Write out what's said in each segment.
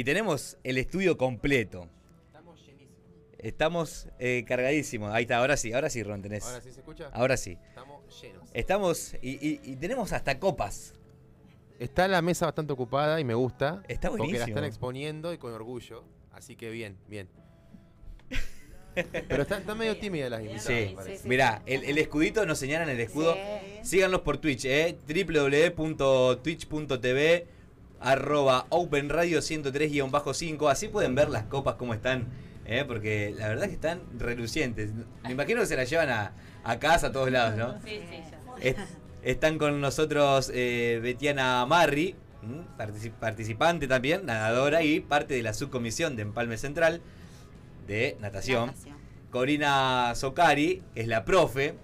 Y tenemos el estudio completo. Estamos llenísimos. Estamos eh, cargadísimos. Ahí está, ahora sí, ahora sí, Ron, tenés. Ahora sí se escucha. Ahora sí. Estamos llenos. Estamos y, y- y tenemos hasta copas. Está la mesa bastante ocupada y me gusta. Está Porque la buenísimo. están exponiendo y con orgullo. Así que bien, bien. Pero están, están medio tímidas las invitadas. Sí, me parece. mirá, el, el escudito, nos señalan el escudo. Sí. Síganlos por Twitch, eh, www.twitch.tv arroba openradio 103-5. Así pueden ver las copas como están, eh, porque la verdad que están relucientes. Me imagino que se las llevan a, a casa a todos lados, ¿no? Sí, sí. Es- están con nosotros eh, Betiana Marri, participante también, nadadora y parte de la subcomisión de Empalme Central de natación. Natación. Corina Socari, que es la profe,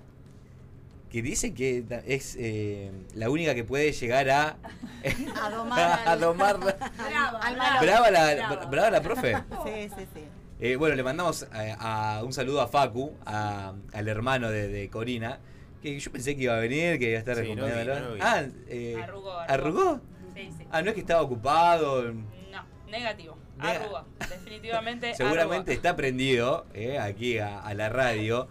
que dice que es eh, la única que puede llegar a, A domar a domar. Brava, Al brava. Brava la, Brava. brava la profe. Sí, sí, sí. Eh, bueno, le mandamos a, a un saludo a Facu, a- al hermano de, de Corina, que yo pensé que iba a venir, que iba a estar Sí, no vi, acompañándola. no lo vi. Ah, eh, Arrugó, ¿arrugó? arrugó. Sí, sí. Ah, no es que estaba ocupado. No, negativo. Nega- Arrugó. Definitivamente. Seguramente arrugó. está prendido eh, aquí a, a la radio.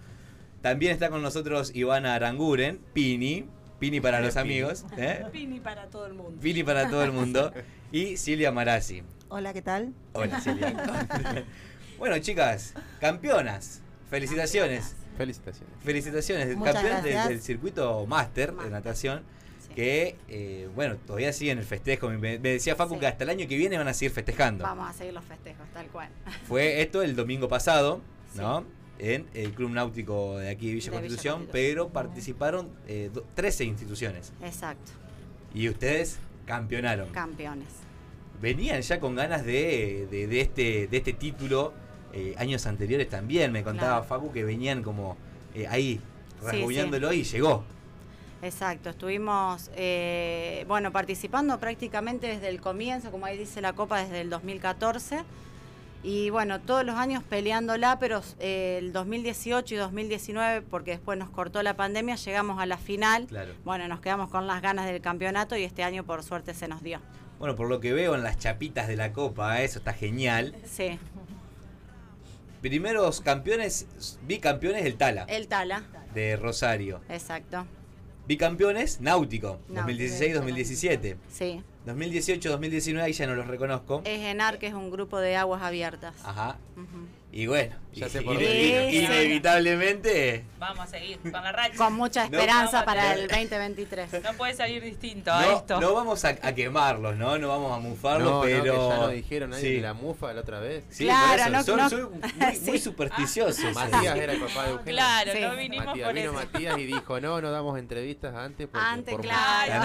También está con nosotros Ivana Aranguren, Pini, Pini para los Pini. amigos, ¿eh? Pini para todo el mundo. Pini para todo el mundo. Y Silvia Marazzi. Hola, ¿qué tal? Hola Silvia. bueno, chicas, campeonas. Felicitaciones. Felicitaciones. Felicitaciones, Muchas campeones del, circuito máster de natación. Sí. Que, eh, bueno, todavía siguen el festejo. Me, me decía Facu Sí. que hasta el año que viene van a seguir festejando. Vamos a seguir los festejos, tal cual. Fue esto el domingo pasado, Sí. ¿no? En el Club Náutico de aquí de Villa De Villa Constitución, pero participaron eh, do- 13 instituciones. Exacto, Y ustedes campeonaron. campeones. Venían ya con ganas de, de- de este, de este título eh, años anteriores también. Me contaba Claro. Facu que venían como eh, ahí, Sí, rasguñándolo y llegó. Exacto, estuvimos, eh, bueno, participando prácticamente desde el comienzo, como ahí dice la Copa, desde el 2014. Y bueno, todos los años peleándola, pero eh, el 2018 y 2019, porque después nos cortó la pandemia, llegamos a la final. Claro. Bueno, nos quedamos con las ganas del campeonato y este año por suerte se nos dio. Bueno, por lo que veo en las chapitas de la copa, eso está genial. Sí, Primeros campeones, bicampeones el Tala, el Tala, de Rosario. exacto. Bicampeones Náutico, Náutico. 2016-2017. Sí, 2018-2019 ahí ya no los reconozco. es ENAR, que es un grupo de aguas abiertas. Ajá. Ujú. Y bueno, Ya sé por ine- inevitablemente Vamos a seguir con la racha. Con mucha esperanza no, para el 2023. No puede salir distinto a no, esto. no vamos a, a quemarlos, ¿no? No vamos a mufarlos, No, no, pero. que ya lo dijeron ahí Sí. de la mufa la otra vez. Sí, Claro, por no- eso, soy, no- soy muy, muy Sí. supersticioso. sí. Matías era el papá de Eugenio. Claro, Sí. no vinimos Matías, por vino eso. Matías y dijo, no, no damos entrevistas antes porque Antes, por claro.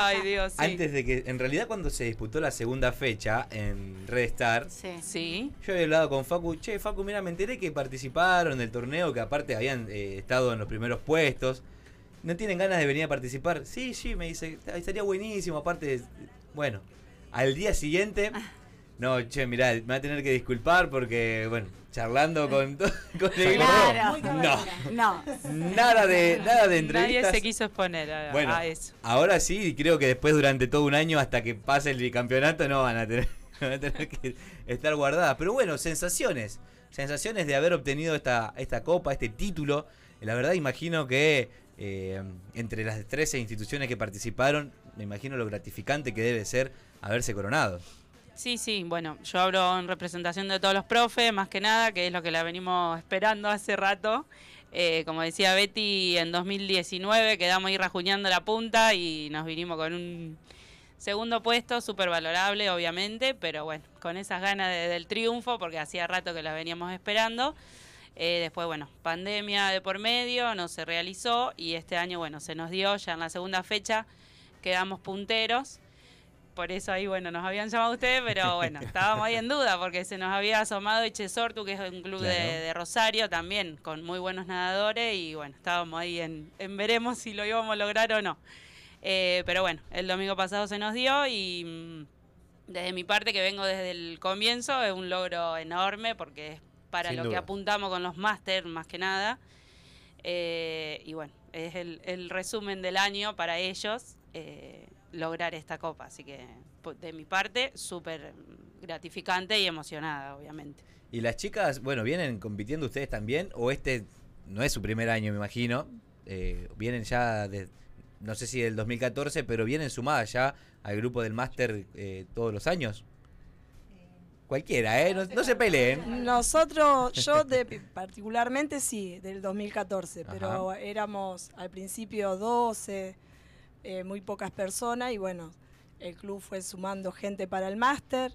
Ay Dios, sí. Antes de que, en realidad, cuando se disputó la segunda fecha en Red Star, Sí. Sí. Yo había hablado con Facu, che, Facu, mira, me enteré que participaron del torneo, que aparte habían eh, estado en los primeros puestos. ¿No tienen ganas de venir a participar? Sí, sí, me dice, "Ah, estaría buenísimo, aparte, bueno, al día siguiente, no, che, mirá, me va a tener que disculpar porque, bueno, charlando con, to- con el Claro. grupo, no, No, nada de, nada de Nadie entrevistas. se quiso exponer a, Bueno, a eso. ahora sí, y creo que después durante todo un año hasta que pase el bicampeonato no van a tener, van a tener que estar guardadas. Pero bueno, sensaciones. Sensaciones de haber obtenido esta, esta copa, este título. La verdad imagino que eh, entre las 13 instituciones que participaron, me imagino lo gratificante que debe ser haberse coronado. Sí, sí, bueno, yo hablo en representación de todos los profes, más que nada, que es lo que la venimos esperando hace rato. Eh, como decía Betty, en 2019 quedamos ahí rajuñando la punta y nos vinimos con un segundo puesto, súper valorable, obviamente, pero bueno, con esas ganas de- del triunfo, porque hacía rato que la veníamos esperando. Eh, después, bueno, pandemia de por medio, no se realizó y este año, bueno, se nos dio ya en la segunda fecha, quedamos punteros. Por eso ahí, bueno, nos habían llamado ustedes, pero bueno, estábamos ahí en duda porque se nos había asomado Echesortu, que es un club de, de Rosario también, con muy buenos nadadores y bueno, estábamos ahí en, en veremos si lo íbamos a lograr o no. Eh, pero bueno, el domingo pasado se nos dio y mm, desde mi parte, que vengo desde el comienzo, es un logro enorme porque es para Sin lo que apuntamos con los máster más que nada. Eh, y bueno, es el, el resumen del año para ellos eh, lograr esta copa. Así que de mi parte, súper gratificante y emocionada, obviamente. ¿Y las chicas, bueno, vienen compitiendo ustedes también? ¿O este no es su primer año, me imagino? Eh, vienen ya, de, no sé si del 2014, pero vienen sumadas ya al grupo del máster eh, todos los años. Cualquiera, ¿eh? No, no se peleen. Nosotros, yo de, particularmente sí, del 2014, Ajá. pero éramos al principio 12, eh, muy pocas personas y bueno, el club fue sumando gente para el máster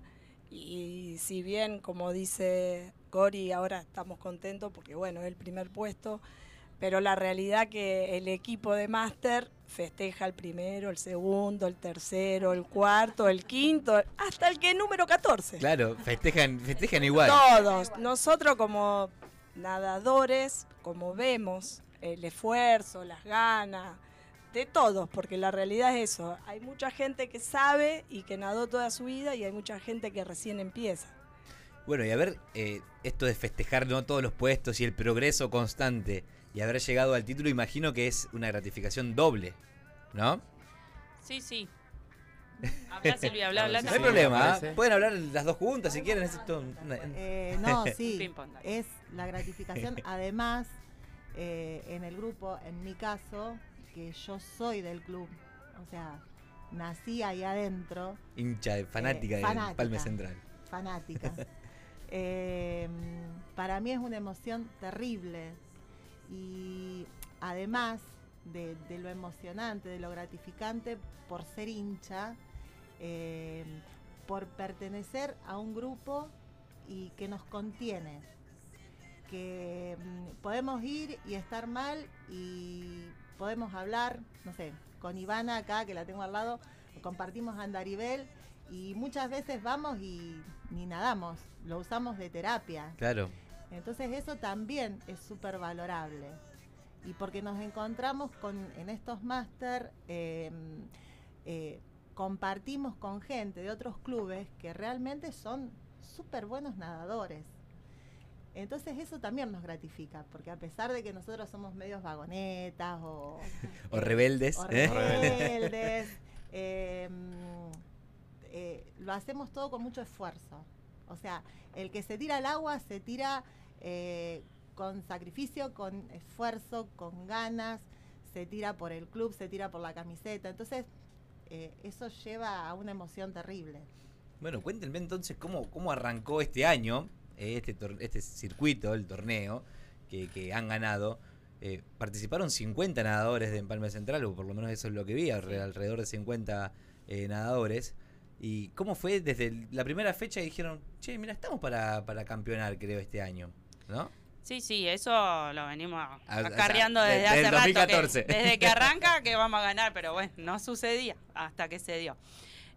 y si bien, como dice Gori, ahora estamos contentos porque bueno, es el primer puesto, pero la realidad que el equipo de máster festeja el primero, el segundo, el tercero, el cuarto, el quinto, hasta el que es número 14. Claro, festejan, festejan igual. Todos. Nosotros como nadadores, como vemos el esfuerzo, las ganas, de todos, porque la realidad es eso. Hay mucha gente que sabe y que nadó toda su vida y hay mucha gente que recién empieza. Bueno, y a ver, eh, esto de festejar ¿no? todos los puestos y el progreso constante y haber llegado al título, imagino que es una gratificación doble, ¿no? Sí, sí. Habla Silvia, habla, habla. No hay problema, parece. pueden hablar las dos juntas si quieren. es esto una- Eh, no, sí, es la gratificación. Además, eh, en el grupo, en mi caso, que yo soy del club, o sea, nací ahí adentro, hincha, de- fanática Eh, de fanática. Palme Central. fanática. Eh, para mí es una emoción terrible y además de, lo emocionante, de lo gratificante por ser hincha, eh, por pertenecer a un grupo y que nos contiene, que mm, podemos ir y estar mal y podemos hablar, no sé, con Ivana acá, que la tengo al lado, compartimos Andarivel y muchas veces vamos y ni nadamos, lo usamos de terapia. Claro. Entonces eso también es súper valorable. Y porque nos encontramos con, en estos máster, eh, eh, compartimos con gente de otros clubes que realmente son súper buenos nadadores. Entonces eso también nos gratifica, porque a pesar de que nosotros somos medios vagonetas o, O rebeldes. o ¿eh? rebeldes, eh, eh, lo hacemos todo con mucho esfuerzo. O sea, el que se tira al agua se tira eh, con sacrificio, con esfuerzo, con ganas, se tira por el club, se tira por la camiseta. Entonces, eh, eso lleva a una emoción terrible. Bueno, cuéntenme entonces cómo, cómo arrancó este año, eh, este, este circuito, el torneo que, que han ganado. Eh, participaron 50 nadadores de Empalme Central, o por lo menos eso es lo que vi, alre- alrededor de 50 eh, nadadores. ¿Y cómo fue desde la primera fecha y dijeron, che, mira, estamos para, para campeonar, creo, este año? ¿No? Sí, sí, eso lo venimos Ah, acarreando de- desde hace del rato. que- 2014. desde que arranca que vamos a ganar, pero bueno, no sucedía hasta que se dio.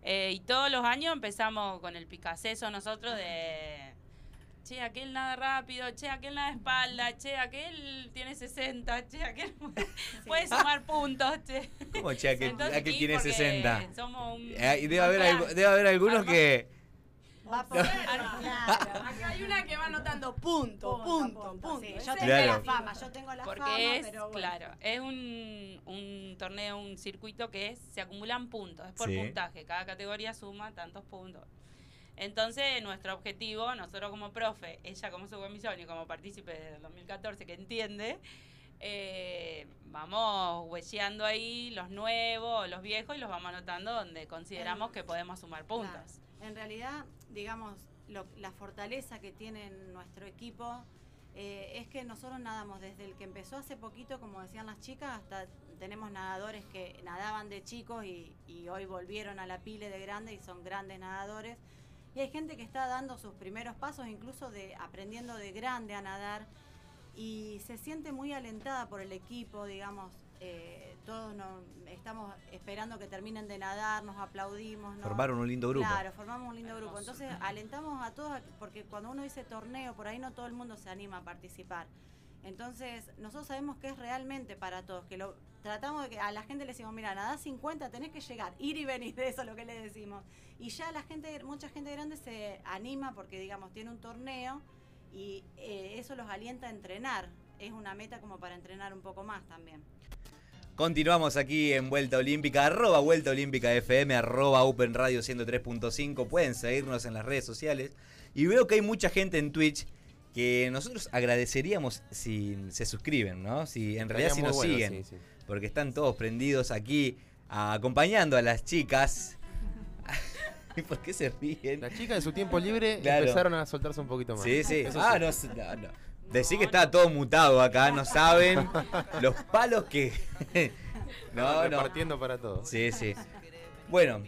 Eh, y todos los años empezamos con el picaceso nosotros de... Che, aquel nada rápido, che, aquel nada de espalda, che, aquel tiene 60, che, aquel puede sumar puntos, che. ¿Cómo, che, aquel, Entonces, aquel sí, tiene porque 60? Somos un... Eh, y debe haber, debe haber algunos que... Va por Acá hay una que va anotando punto, punto, punto. Sí, yo tengo Claro. la fama, yo tengo la Porque fama, es, pero bueno. claro, es un, un torneo, un circuito que es, se acumulan puntos, es por Sí. puntaje, cada categoría suma tantos puntos. Entonces, nuestro objetivo, nosotros como profe, ella como subcomisión y como partícipe desde el 2014 que entiende, eh, vamos huelleando ahí los nuevos, los viejos y los vamos anotando donde consideramos que podemos sumar puntos. Claro. En realidad, digamos, lo- la fortaleza que tiene nuestro equipo eh, es que nosotros nadamos desde el que empezó hace poquito, como decían las chicas, hasta tenemos nadadores que nadaban de chicos y, y hoy volvieron a la pile de grande y son grandes nadadores. Y hay gente que está dando sus primeros pasos, incluso de aprendiendo de grande a nadar y se siente muy alentada por el equipo, digamos, eh, todos nos, estamos esperando que terminen de nadar, nos aplaudimos. ¿no? Formaron un lindo grupo. Claro, formamos un lindo grupo. Entonces alentamos a todos, porque cuando uno dice torneo, por ahí no todo el mundo se anima a participar. Entonces, nosotros sabemos que es realmente para todos, que tratamos de que a la gente le decimos, mira, nada 50, tenés que llegar, ir y venir, de eso es lo que le decimos. Y ya la gente, mucha gente grande se anima porque, digamos, tiene un torneo y eh, eso los alienta a entrenar. Es una meta como para entrenar un poco más también. Continuamos aquí en Vuelta Olímpica, arroba Vuelta Olímpica FM, arroba Open Radio 103.5. Pueden seguirnos en las redes sociales. Y veo que hay mucha gente en Twitch que nosotros agradeceríamos si se suscriben, ¿no? Si en realidad si nos bueno, siguen. sí, sí. Porque están todos prendidos aquí, acompañando a las chicas. ¿Por qué se ríen? Las chicas en su tiempo libre Claro. empezaron a soltarse un poquito más. Sí, sí. Eso Ah, sí. no, sé, no, no. Decí que está todo mutado acá, no saben los palos que. no, no. Repartiendo para todos. Sí, sí. Bueno,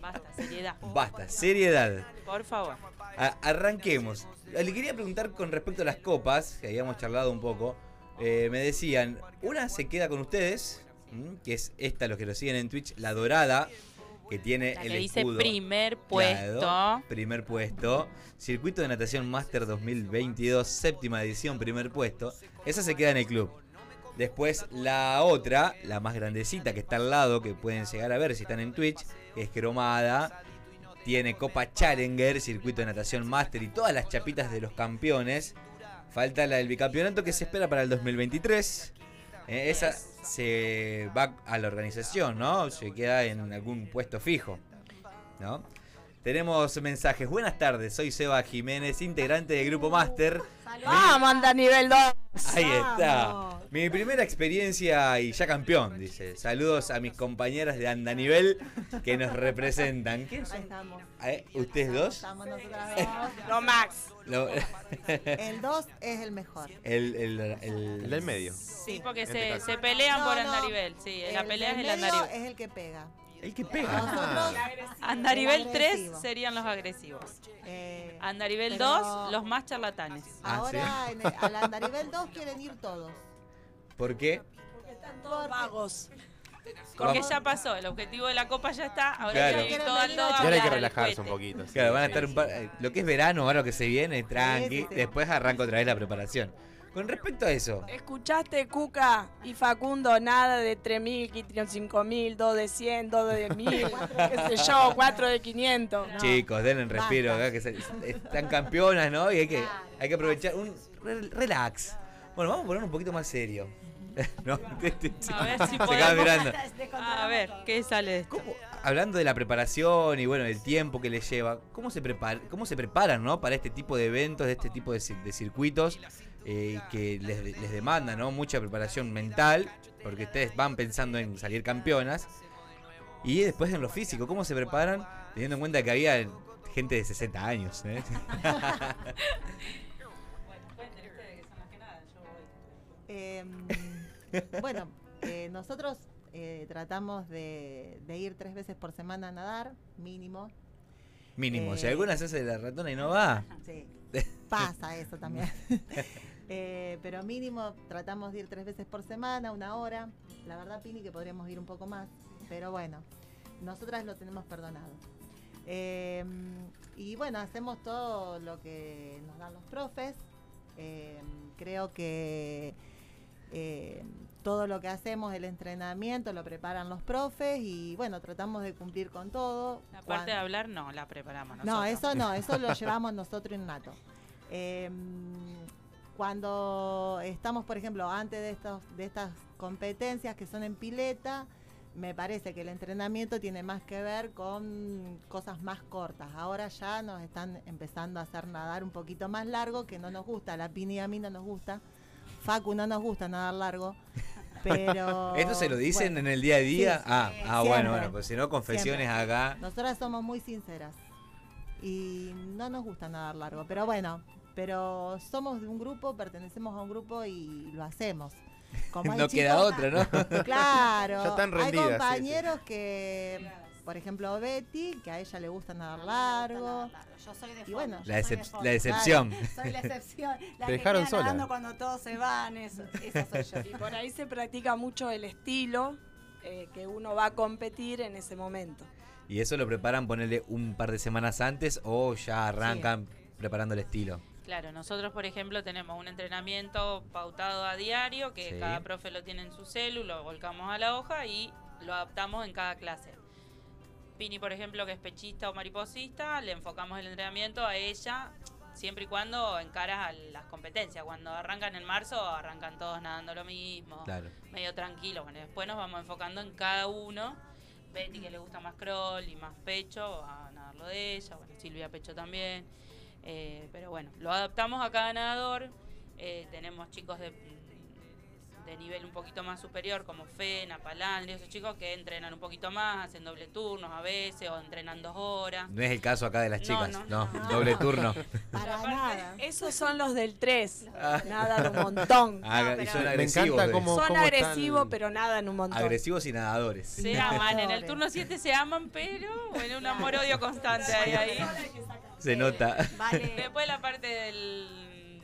Basta, seriedad. basta, seriedad. Por favor. A- arranquemos. Le quería preguntar con respecto a las copas, que habíamos charlado un poco. Eh, me decían, una se queda con ustedes, que es esta, los que lo siguen en Twitch, la dorada, que tiene La el que dice escudo. primer Claro, puesto. primer puesto. Circuito de Natación Master 2022, séptima edición, primer puesto. Esa se queda en el club. Después la otra, la más grandecita que está al lado, que pueden llegar a ver si están en Twitch, que es cromada. Tiene Copa Challenger, Circuito de Natación Master y todas las chapitas de los campeones. Falta la del bicampeonato que se espera para el 2023. Eh, esa se va a la organización, ¿no? Se queda en algún puesto fijo, ¿no? Tenemos mensajes. Buenas tardes, soy Seba Jiménez, integrante del Grupo Master. Vamos, anda a nivel 2. Ahí está. Mi primera experiencia y ya campeón, dice. Saludos a mis compañeras de Andanivel que nos representan. ¿Quién Ahí son? estamos. Eh, ¿Ustedes dos? Estamos nosotras dos. Lo max. Lo- El 2 es el mejor. el, el, el- El del medio. Sí, porque se, este se pelean No, por no. andarivel. Sí, la El pelea es el medio andarivel. es el que pega. El que pega. Nosotros, Andarivel el 3 agresivo. serían los agresivos. eh, Andarivel Pero- 2, los más charlatanes. Ah, ahora en el- al Andarivel 2 quieren ir todos. ¿Por qué? Están todos vagos. Porque ya pasó, el objetivo de la copa ya está. Ahora Claro. hay que todo al todo ahora hay que relajarse un poquito. Claro, van a estar un par- eh, Lo que es verano, ahora lo que se viene, tranqui. Después arranca otra vez la preparación. Con respecto a eso, ¿Escuchaste, Cuca y Facundo? Nada de 3.000, 5.000, 2 de 100, 2 de 1.000, qué sé yo, 4 de 500. No. chicos, denle un respiro acá, que se- están campeonas, ¿no? Y hay que, hay que aprovechar un re- relax. Bueno, vamos a poner un poquito más serio. ¿No? A ver si Se podemos. quedan mirando. A ver, ¿qué sale de esto? ¿Cómo- hablando de la preparación y bueno, el tiempo que les lleva, ¿cómo se, prepar, cómo se preparan ¿no? para este tipo de eventos, de este tipo de circuitos eh, que les, les demandan ¿no? mucha preparación mental? Porque ustedes van pensando en salir campeonas. Y después en lo físico, ¿cómo se preparan? Teniendo en cuenta que había gente de 60 años. ¿eh? Eh, bueno, eh, nosotros eh, tratamos de, de ir tres veces por semana a nadar, mínimo. Mínimo, si Eh. alguna se hace de la ratona y no va. Sí, pasa eso también. Eh, pero mínimo tratamos de ir tres veces por semana, una hora. La verdad, Pini, que podríamos ir un poco más. Pero bueno, nosotras lo tenemos perdonado. Eh, y bueno, hacemos todo lo que nos dan los profes. Eh, creo que eh, todo lo que hacemos, el entrenamiento, lo preparan los profes y bueno, tratamos de cumplir con todo. La parte de hablar, no, la preparamos no, nosotros. eso no, eso lo llevamos nosotros innato. Eh, cuando estamos, por ejemplo, antes de, estos, de estas competencias que son en pileta, me parece que el entrenamiento tiene más que ver con cosas más cortas. Ahora ya nos están empezando a hacer nadar un poquito más largo, que no nos gusta. La Pini a mí no nos gusta. Facu no nos gusta nadar largo. Pero. ¿Esto se lo dicen bueno, en el día a día? sí, ah, sí, ah siempre. bueno, bueno, pues si no, confesiones Siempre. acá. Nosotras somos muy sinceras y no nos gusta nadar largo, pero bueno, pero somos de un grupo, pertenecemos a un grupo y lo hacemos. Como hay No queda chicos- otra, ¿no? Claro, Ya están hay rendidas, sí, compañeros que, por ejemplo, Betty, que a ella le gusta nadar largo. Yo soy de Y bueno. La, soy excep- de fondo. la excepción. Soy la excepción. La Te que dejaron sola. nadando cuando todos se van, eso, esa soy yo. Y por ahí se practica mucho el estilo eh, que uno va a competir en ese momento. Y eso lo preparan ponerle un par de semanas antes o ya arrancan preparando el estilo. Claro, nosotros por ejemplo tenemos un entrenamiento pautado a diario que Sí. cada profe lo tiene en su celu, lo volcamos a la hoja y lo adaptamos en cada clase. Pini, por ejemplo, que es pechista o mariposista, le enfocamos el entrenamiento a ella siempre y cuando encaras a las competencias. Cuando arrancan en marzo, arrancan todos nadando lo mismo, Claro. medio tranquilos. Bueno, después nos vamos enfocando en cada uno. Betty, que le gusta más crawl y más pecho, va a nadar lo de ella. Bueno, Silvia Pecho también. Eh, pero bueno, lo adaptamos a cada nadador. Eh, tenemos chicos de, de nivel un poquito más superior, como Fena, Palandri, esos chicos que entrenan un poquito más, hacen doble turnos a veces, o entrenan dos horas. No es el caso acá de las chicas, no, no, no. doble turno. Para nada. Esos son los del 3. Ah. Nadan un montón. Ah, y pero- son Me agresivos. encanta de- cómo- Son agresivos, pero nadan un montón. Agresivos y nadadores. Se aman, en el turno 7 se aman, pero bueno, un amor-odio constante hay ahí. Se nota. Vale, Después la parte del,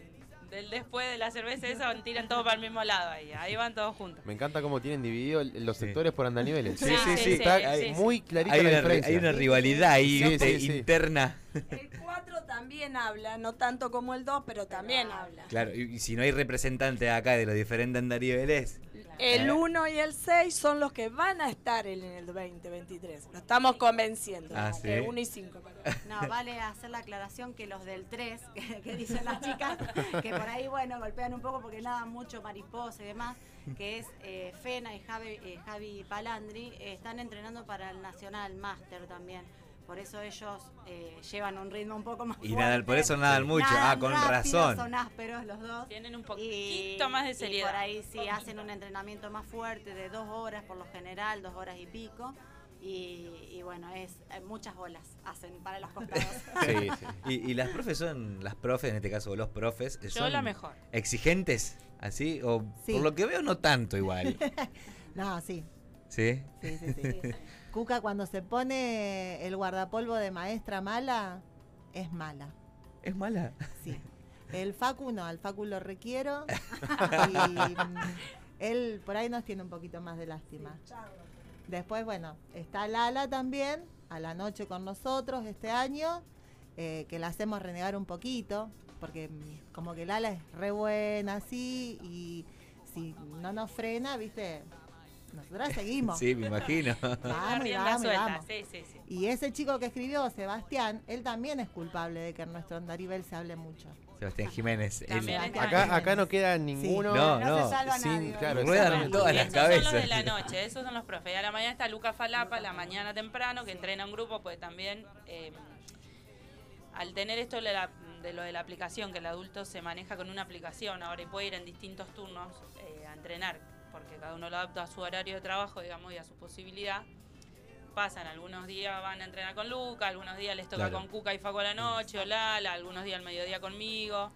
del después de la cerveza esa, tiran todos para el mismo lado ahí. Ahí van todos juntos. Me encanta cómo tienen dividido el- los Sí. sectores por andaniveles. Sí, sí, sí. Está sí, sí. muy clarita Hay la una, diferencia. hay una rivalidad ahí, Sí, ¿viste? sí, sí. interna. El 4 también habla, no tanto como el 2, pero también habla. Claro, y, y si no hay representantes acá de los diferentes andariveles, El 1 y el 6 son los que van a estar en el 2023. Lo estamos convenciendo. Ah, ¿no? ¿sí? Que 1 y 5. no, vale hacer la aclaración que los del 3, que, que dicen las chicas, que por ahí, bueno, golpean un poco porque nadan mucho mariposa y demás, que es eh, Fena y Javi, eh, Javi Palandri, eh, están entrenando para el Nacional Master también. Por eso ellos eh, llevan un ritmo un poco más y fuerte. nadan, por eso nadan mucho. Nadan ah, con rápido, razón. Son ásperos los dos. Tienen un Y- poquito más de Y seriedad. por ahí sí hacen un entrenamiento más fuerte de dos horas por lo general, dos horas y pico. Y, y bueno, es eh, muchas olas hacen para los costados. Sí, sí. Y, y las profes son, las profes, en este caso los profes, Yo son la mejor. exigentes, así, o Sí. por lo que veo no tanto igual. No, sí, sí. Sí, sí. Cuca, cuando se pone el guardapolvo de maestra mala, es mala. Es mala. Sí. El Facu no, al Facu lo requiero. y mm, él por ahí nos tiene un poquito más de lástima. Después, bueno, está Lala también, a la noche con nosotros este año, eh, que la hacemos renegar un poquito, porque mm, como que Lala es re buena así, y si no nos frena, viste, nosotras seguimos. Sí, me imagino. Vamos, y vamos, vamos. sí, sí, sí. Y ese chico que escribió, Sebastián, él también es culpable de que en nuestro andarivel se hable mucho. Sebastián Jiménez. él- Acá, acá no queda ninguno. No, No, no. se salva sin- nadie. claro, Ruedan todas Y las esos son los cabezas. de la noche, esos son los profes. Y a la mañana está Luca Falapa, la mañana temprano, que entrena un grupo, pues también, eh, al tener esto de, la- de lo de la aplicación, que el adulto se maneja con una aplicación ahora y puede ir en distintos turnos eh, a entrenar, porque cada uno lo adapta a su horario de trabajo, digamos, y a su posibilidad. Pasan, algunos días van a entrenar con Luca, algunos días les toca Claro. con Cuca y Faco a la noche, o Lala, algunos días al mediodía conmigo.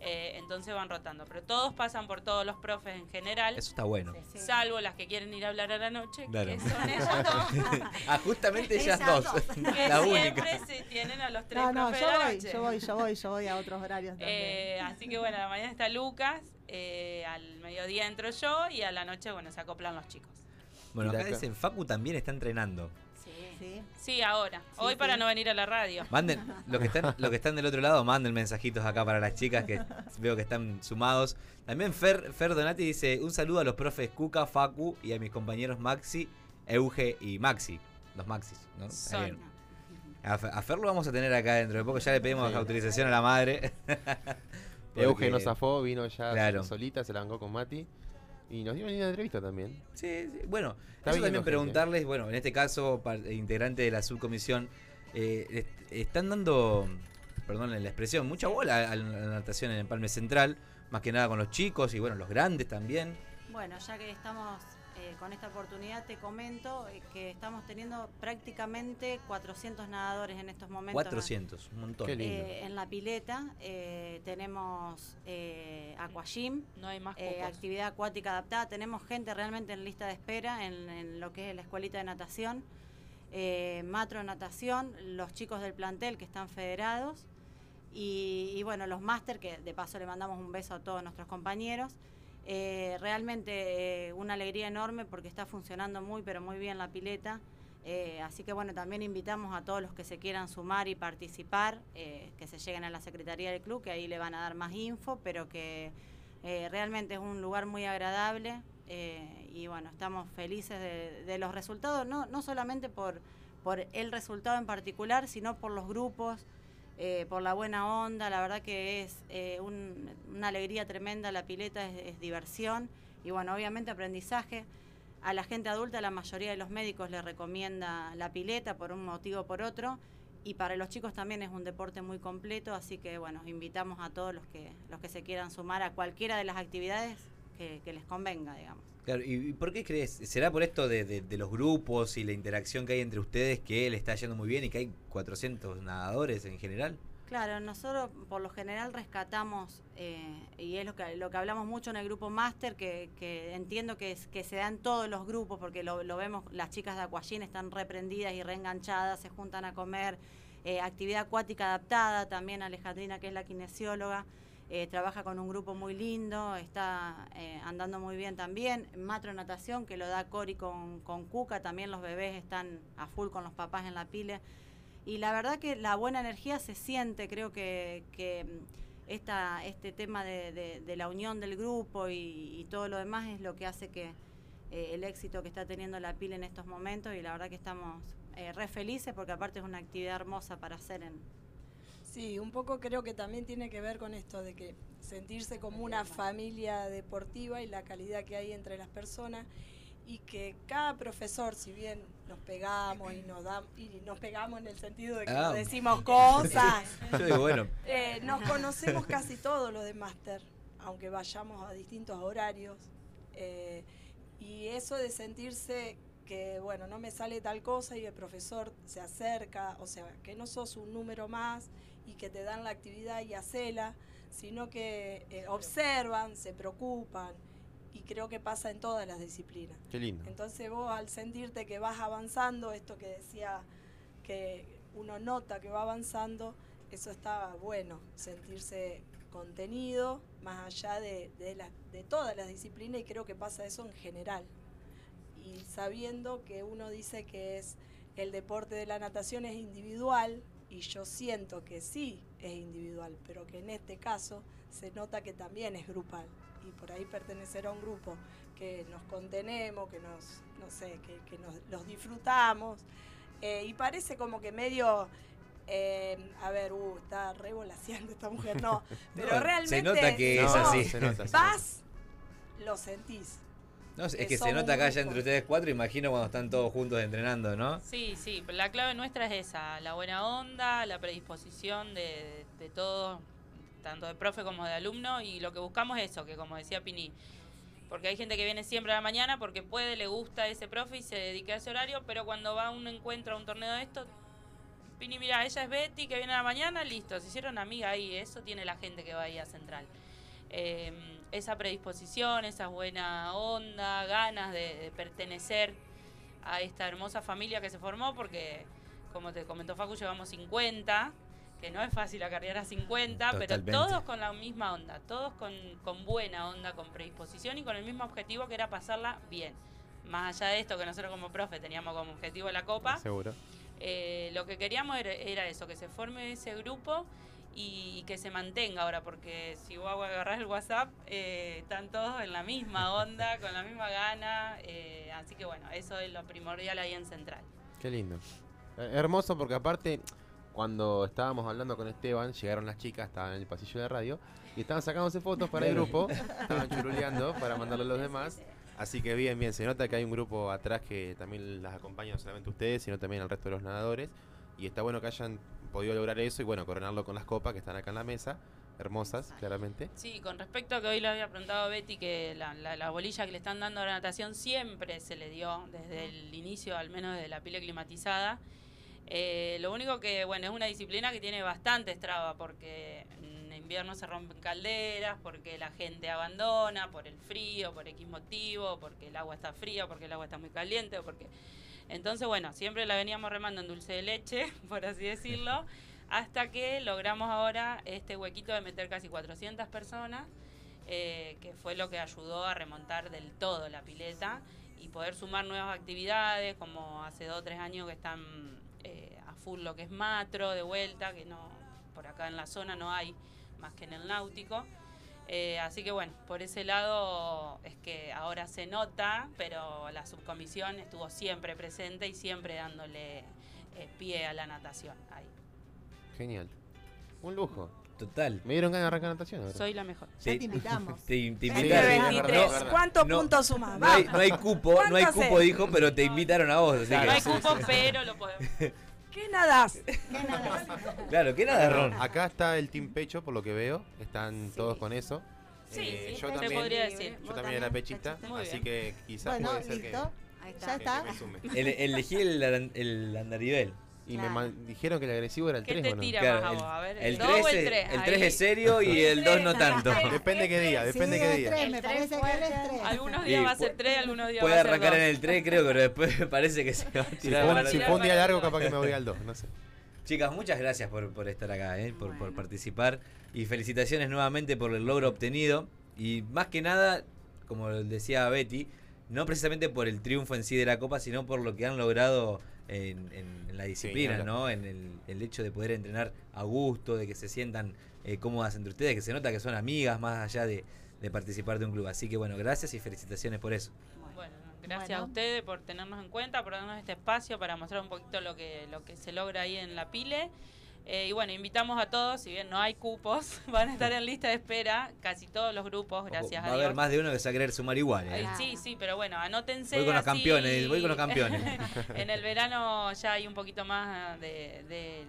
eh, entonces van rotando, pero todos pasan por todos los profes en general. Eso está bueno. Sí. Salvo las que quieren ir a hablar a la noche, Claro. que son ellas dos, Ah, justamente ellas dos. dos. que La siempre se tienen a los tres No, no, profes yo de la voy, noche. yo voy, yo voy, yo voy a otros horarios también. Eh, así que bueno, a la mañana está Lucas, eh, al mediodía entro yo y a la noche, bueno, se acoplan los chicos. Bueno, acá acá- dicen Facu también está entrenando. Sí. Sí. Sí, ahora. Hoy sí. para no venir a la radio. Manden, los que están, los que están del otro lado, manden mensajitos acá para las chicas que veo que están sumados. También Fer, Fer Donati dice un saludo a los profes Cuca, Facu y a mis compañeros Maxi, Euge y Maxi. Los Maxis, ¿no? Son. A, Fe- a Fer lo vamos a tener acá dentro de poco, ya le pedimos Sí. autorización a la madre. Euge Porque- no zafó, vino ya Claro. solita, se la bancó con Mati. Y nos dio una linda entrevista también. Sí, sí, bueno, Está eso también gente. preguntarles, bueno, en este caso, par- integrante de la subcomisión, eh, est- están dando, perdón la expresión, mucha bola a la natación en Empalme Central, más que nada con los chicos y bueno, los grandes también. Bueno, ya que estamos eh, con esta oportunidad, te comento eh, que estamos teniendo prácticamente 400 nadadores en estos momentos. 400, un montón. Qué lindo. Eh, en la pileta eh, tenemos eh, aquagym, No hay más eh, actividad acuática adaptada. Tenemos gente realmente en lista de espera en, en lo que es la escuelita de natación, eh, matro natación, los chicos del plantel que están federados y, y bueno, los máster, que de paso le mandamos un beso a todos nuestros compañeros. Eh, realmente eh, una alegría enorme porque está funcionando muy, pero muy bien la pileta. Eh, así que bueno, también invitamos a todos los que se quieran sumar y participar, que se lleguen a la Secretaría del Club, que ahí le van a dar más info, pero que realmente es un lugar muy agradable y bueno, estamos felices de, de los resultados, no, no solamente por, por el resultado en particular, sino por los grupos eh, por la buena onda. La verdad que es eh, un- una alegría tremenda. La pileta es, es diversión y bueno, obviamente aprendizaje. A la gente adulta, la mayoría de los médicos le recomienda la pileta por un motivo o por otro. Y para los chicos también es un deporte muy completo, así que bueno, invitamos a todos los que, los que se quieran sumar a cualquiera de las actividades que, que les convenga, digamos. Claro, ¿y por qué crees? ¿Será por esto de, de- de los grupos y la interacción que hay entre ustedes que le está yendo muy bien y que hay 400 nadadores en general? Claro, nosotros por lo general rescatamos, eh, y es lo que, lo que hablamos mucho en el grupo máster, que, que entiendo que, es- que se dan todos los grupos, porque lo, lo vemos, las chicas de Aquagym están reprendidas y reenganchadas, se juntan a comer, eh, actividad acuática adaptada, también Alejandrina, que es la kinesióloga, eh, trabaja con un grupo muy lindo, está eh, andando muy bien también, matro natación, que lo da Cori con, con Cuca, también los bebés están a full con los papás en la pile. Y la verdad que la buena energía se siente, creo que, que mm, esta, este tema de, de- la unión del grupo y, todo lo demás es lo que hace que eh, el éxito que está teniendo la pila en estos momentos y la verdad que estamos re felices porque aparte es una actividad hermosa para hacer en... Sí, un poco creo que también tiene que ver con esto de que sentirse como una familia deportiva y la calidad que hay entre las personas y que cada profesor, si bien nos pegamos y nos damos y nos pegamos en el sentido de que Ah. nos decimos cosas, Yo digo, bueno, eh, nos conocemos casi todos los de máster, aunque vayamos a distintos horarios. eh, y eso de sentirse que, bueno, no me sale tal cosa y el profesor se acerca, o sea, que no sos un número más y que te dan la actividad y hacela, sino que eh, observan, se preocupan y creo que pasa en todas las disciplinas. Qué lindo. Entonces vos al sentirte que vas avanzando, esto que decía que uno nota que va avanzando, eso está bueno, sentirse contenido más allá de, de, la- de todas las disciplinas y creo que pasa eso en general. Y sabiendo que uno dice que es el deporte de la natación es individual y yo siento que sí es individual, pero que en este caso se nota que también es grupal y por ahí pertenecer a un grupo que nos contenemos, que nos, no sé, que, que nos los disfrutamos eh, y parece como que medio eh, a ver, uh, está revolaseando esta mujer, no, pero No, realmente se nota que No, es así. Se nota. vas, lo sentís. No, es que que se nota acá ya entre ustedes cuatro, imagino cuando están todos juntos entrenando, ¿no? Sí, sí, la clave nuestra es esa, la buena onda, la predisposición de, de todos, tanto de profe como de alumno, y lo que buscamos es eso, que como decía Pini, porque hay gente que viene siempre a la mañana porque puede, le gusta ese profe y se dedica a ese horario, pero cuando va a un encuentro, a un torneo de esto, Pini, mira, ella es Betty, que viene a la mañana, listo, se hicieron amiga ahí, eso tiene la gente que va ahí a Central. Eh, esa predisposición, esa buena onda, ganas de, de pertenecer a esta hermosa familia que se formó, porque como te comentó Facu, llevamos 50, que no es fácil acarrear a 50, Totalmente. pero todos con la misma onda, todos con, con buena onda, con predisposición y con el mismo objetivo que era pasarla bien. Más allá de esto que nosotros como profe teníamos como objetivo la copa, Seguro. eh, lo que queríamos era, era eso, que se forme ese grupo y que se mantenga ahora, porque si vos agarrás el WhatsApp, eh, están todos en la misma onda, con la misma gana, eh, así que bueno, eso es lo primordial ahí en Central. Qué lindo. Eh, hermoso porque aparte, cuando estábamos hablando con Esteban, llegaron las chicas, estaban en el pasillo de radio, y estaban sacándose fotos para el grupo, estaban churuleando para mandarle a los demás. Así que bien, bien, se nota que hay un grupo atrás que también las acompaña no solamente ustedes, sino también al resto de los nadadores. Y está bueno que hayan podido lograr eso y bueno, coronarlo con las copas que están acá en la mesa, hermosas, claramente. Sí, con respecto a que hoy le había preguntado a Betty que la, la- la bolilla que le están dando a la natación siempre se le dio desde el inicio, al menos de la pila climatizada. Eh, lo único que, bueno, es una disciplina que tiene bastantes trabas porque en invierno se rompen calderas, porque la gente abandona, por el frío, por X motivo, porque el agua está fría, porque el agua está muy caliente, o porque... Entonces, bueno, siempre la veníamos remando en dulce de leche, por así decirlo, hasta que logramos ahora este huequito de meter casi 400 personas, eh, que fue lo que ayudó a remontar del todo la pileta y poder sumar nuevas actividades, como hace dos o tres años que están eh, a full lo que es matro, de vuelta, que no por acá en la zona no hay más que en el náutico. Eh, así que bueno, por ese lado es que ahora se nota, pero la subcomisión estuvo siempre presente y siempre dándole eh, pie a la natación ahí. Genial. Un lujo. Total. Me dieron ganas de arrancar natación. ahora. Soy la mejor. Ya te invitamos. Te, te invitaron. No. ¿Cuántos No, puntos sumás? no hay, Vamos. no hay cupo, no hay ¿Cuánto cupo, dijo, pero te invitaron a vos. así No que- hay cupo, pero lo podemos. ¿Qué nadás? claro, ¿qué nada, Ron? Acá está el Team Pecho, por lo que veo. Están todos con eso. Sí, Eh, sí, yo te también, podría decir. Yo también era pechista, Muy así bien. que quizás Bueno, puede ser que, listo. Ya está. que me sume. El- elegí el, aran- el andarivel. Y me Claro. man- dijeron que el agresivo era el ¿Qué 3 te o no. tira Claro, más a el-? A ver, El ¿el 2 3 o el es, 3? el 3 es serio y el 2 no tanto. Depende qué día, depende sí, qué día. me parece que puede. Algunos Y días va a ser pu- 3, algunos días Puede va a ser arrancar 2. en el 3, creo, pero después me parece que se va a Si tirar fue, un- la si fue un día largo, capaz que me voy al 2, no sé. Chicas, muchas gracias por, por estar acá, ¿eh? por, por Bueno. participar. Y felicitaciones nuevamente por el logro obtenido. Y más que nada, como decía Betty, no precisamente por el triunfo en sí de la Copa, sino por lo que han logrado en, en- en la disciplina. ¿no? En el, el hecho de poder entrenar a gusto, de que se sientan eh, cómodas entre ustedes, que se nota que son amigas más allá de, de participar de un club. Así que bueno, gracias y felicitaciones por eso. Bueno, gracias Bueno. a ustedes por tenernos en cuenta, por darnos este espacio para mostrar un poquito lo que, lo que se logra ahí en la Pile. Eh, y bueno, invitamos a todos, si bien no hay cupos, van a estar en lista de espera casi todos los grupos, gracias Va a a Dios. haber más de uno que se va a querer sumar igual. ¿eh? Sí, sí, pero bueno, anótense. Voy con los así- campeones, voy con los campeones. en el verano ya hay un poquito más de, de-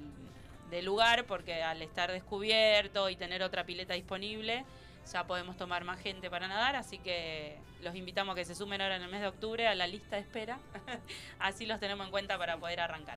de lugar porque al estar descubierto y tener otra pileta disponible, ya podemos tomar más gente para nadar, así que los invitamos a que se sumen ahora en el mes de octubre a la lista de espera, así los tenemos en cuenta para poder arrancar.